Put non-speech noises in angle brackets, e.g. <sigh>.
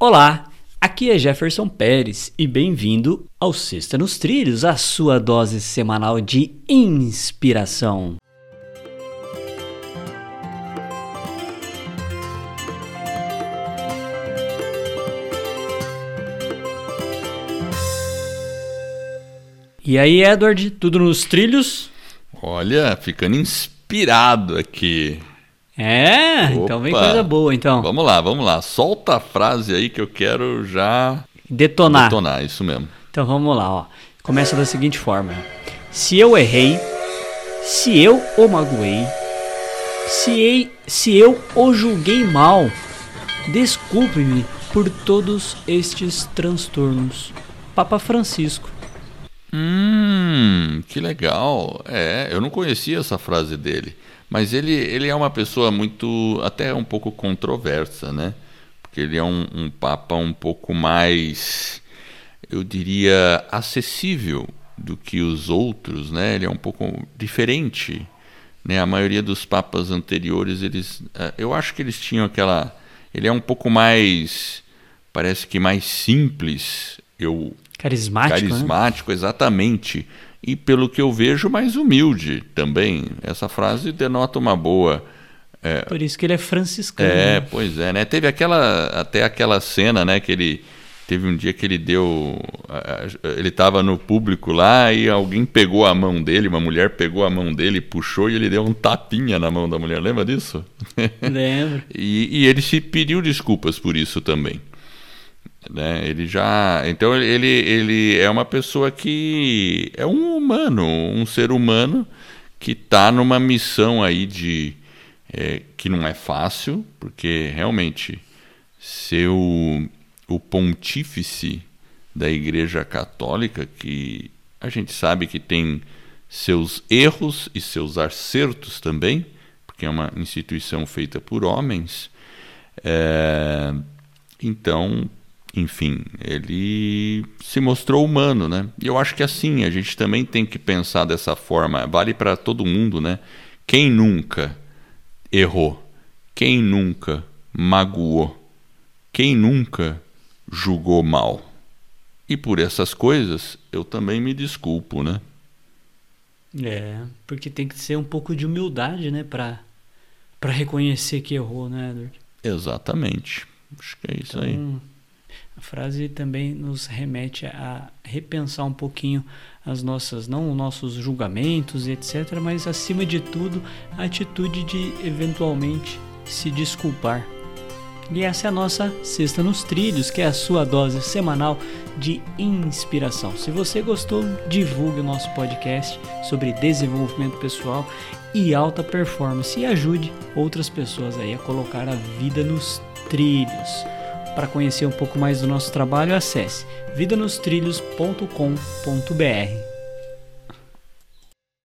Olá, aqui é Jefferson Pérez e bem-vindo ao Sexta nos Trilhos, a sua dose semanal de inspiração. E aí, Edward, tudo nos trilhos? Olha, ficando inspirado aqui. É, Opa. então vem coisa boa, então. Vamos lá, vamos lá. Solta a frase aí que eu quero já Detonar. detonar, isso mesmo. Então vamos lá, ó. Começa da seguinte forma: Se eu errei, se eu o magoei, se, ei- se eu o julguei mal, desculpe-me por todos estes transtornos. Papa Francisco. Hum, que legal. É, eu não conhecia essa frase dele. Mas ele, ele é uma pessoa muito, até um pouco controversa, né? Porque ele é um, um papa um pouco mais, eu diria, acessível do que os outros, né? Ele é um pouco diferente, né? A maioria dos papas anteriores, eles, eh, eu acho que eles tinham aquela, ele é um pouco mais, parece que mais simples. Eu Carismático, né? carismático, exatamente. E pelo que eu vejo, mais humilde também. Essa frase denota uma boa. Por isso que ele é franciscano. É, né? pois é, né? Teve aquela até aquela cena, né, que ele teve um dia que ele deu ele estava no público lá e alguém pegou a mão dele, uma mulher pegou a mão dele, puxou e ele deu um tapinha na mão da mulher. Lembra disso? <laughs> Lembro. E, e ele se pediu desculpas por isso também. Né? Ele já. Então ele, ele é uma pessoa que é um humano, um ser humano que está numa missão aí de. é, que não é fácil, porque realmente ser o, o pontífice da Igreja Católica, que a gente sabe que tem seus erros e seus acertos também, porque é uma instituição feita por homens. É, então, enfim, ele se mostrou humano, né? E eu acho que assim, a gente também tem que pensar dessa forma, vale para todo mundo, né? Quem nunca errou? Quem nunca magoou? Quem nunca julgou mal? E por essas coisas, eu também me desculpo, né? É, porque tem que ser um pouco de humildade, né? Pra, pra reconhecer que errou, né, Edward? Exatamente. Acho que é isso aí. A frase também nos remete a repensar um pouquinho as nossas, não os nossos julgamentos etc, mas acima de tudo, a atitude de eventualmente se desculpar. E essa é a nossa Sexta nos Trilhos, que é a sua dose semanal de inspiração. Se você gostou, divulgue o nosso podcast sobre desenvolvimento pessoal e alta performance e ajude outras pessoas aí a colocar a vida nos trilhos. Para conhecer um pouco mais do nosso trabalho, acesse vidanostrilhos.com.br.